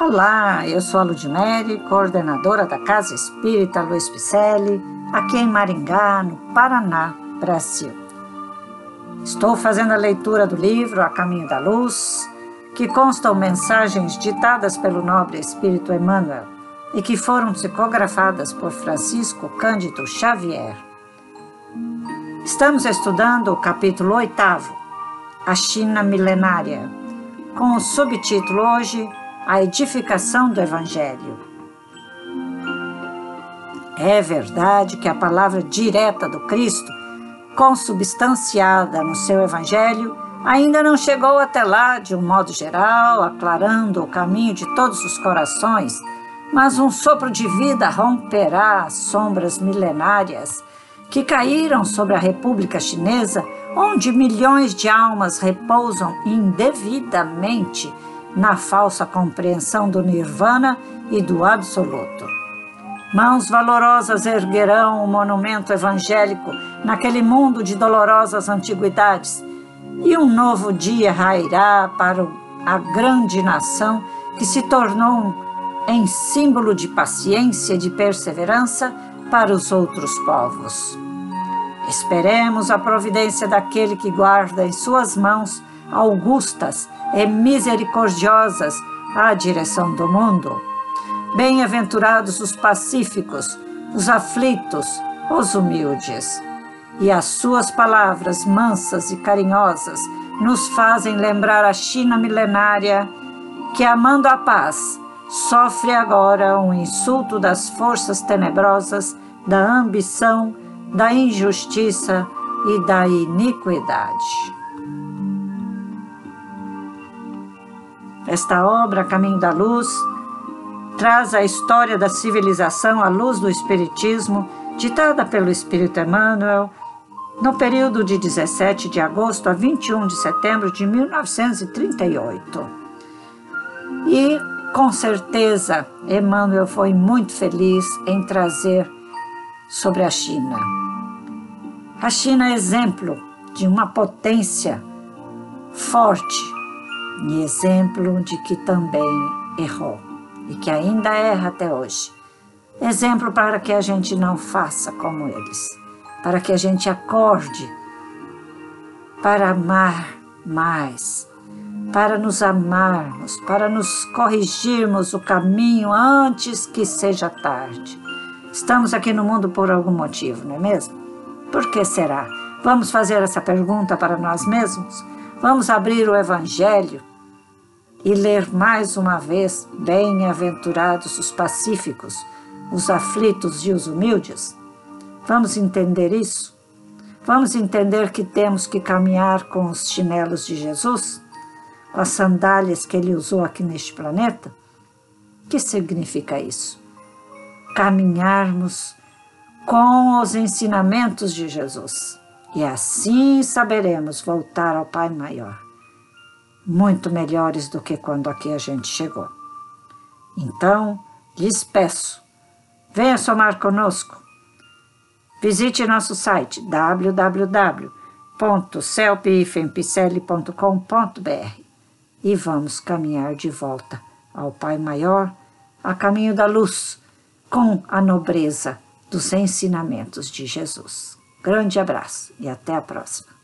Olá, eu sou a Ludmere, coordenadora da Casa Espírita Luiz Picelli, aqui em Maringá, no Paraná, Brasil. Estou fazendo a leitura do livro A Caminho da Luz, que constam mensagens ditadas pelo nobre Espírito Emmanuel e que foram psicografadas por Francisco Cândido Xavier. Estamos estudando o capítulo oitavo, A China Milenária, com o subtítulo hoje a edificação do Evangelho. É verdade que a palavra direta do Cristo, consubstanciada no seu Evangelho, ainda não chegou até lá de um modo geral, aclarando o caminho de todos os corações, mas um sopro de vida romperá as sombras milenárias que caíram sobre a República Chinesa, onde milhões de almas repousam indevidamente na falsa compreensão do nirvana e do absoluto. Mãos valorosas erguerão o monumento evangélico naquele mundo de dolorosas antiguidades, e um novo dia rairá para a grande nação que se tornou em símbolo de paciência e de perseverança para os outros povos. Esperemos a providência daquele que guarda em suas mãos augustas e misericordiosas a direção do mundo. Bem-aventurados os pacíficos, os aflitos, os humildes. E as suas palavras mansas e carinhosas nos fazem lembrar a China milenária que, amando a paz, sofre agora um insulto das forças tenebrosas, da ambição, da injustiça e da iniquidade. Esta obra, Caminho da Luz, traz a história da civilização à luz do Espiritismo, ditada pelo Espírito Emmanuel, no período de 17 de agosto a 21 de setembro de 1938. E, com certeza, Emmanuel foi muito feliz em trazer sobre a China. A China é exemplo de uma potência forte e exemplo de que também errou e que ainda erra até hoje. Exemplo para que a gente não faça como eles, para que a gente acorde para amar mais, para nos amarmos, para nos corrigirmos o caminho antes que seja tarde. Estamos aqui no mundo por algum motivo, não é mesmo? Por que será? Vamos fazer essa pergunta para nós mesmos? Vamos abrir o Evangelho e ler mais uma vez: Bem-aventurados os pacíficos, os aflitos e os humildes? Vamos entender isso? Vamos entender que temos que caminhar com os chinelos de Jesus? Com as sandálias que ele usou aqui neste planeta? O que significa isso? Caminharmos com os ensinamentos de Jesus. E assim saberemos voltar ao Pai Maior muito melhores do que quando aqui a gente chegou. Então, lhes peço, venha somar conosco. Visite nosso site www.celpifempicele.com.br e vamos caminhar de volta ao Pai Maior, a caminho da luz, com a nobreza dos ensinamentos de Jesus. Grande abraço e até a próxima.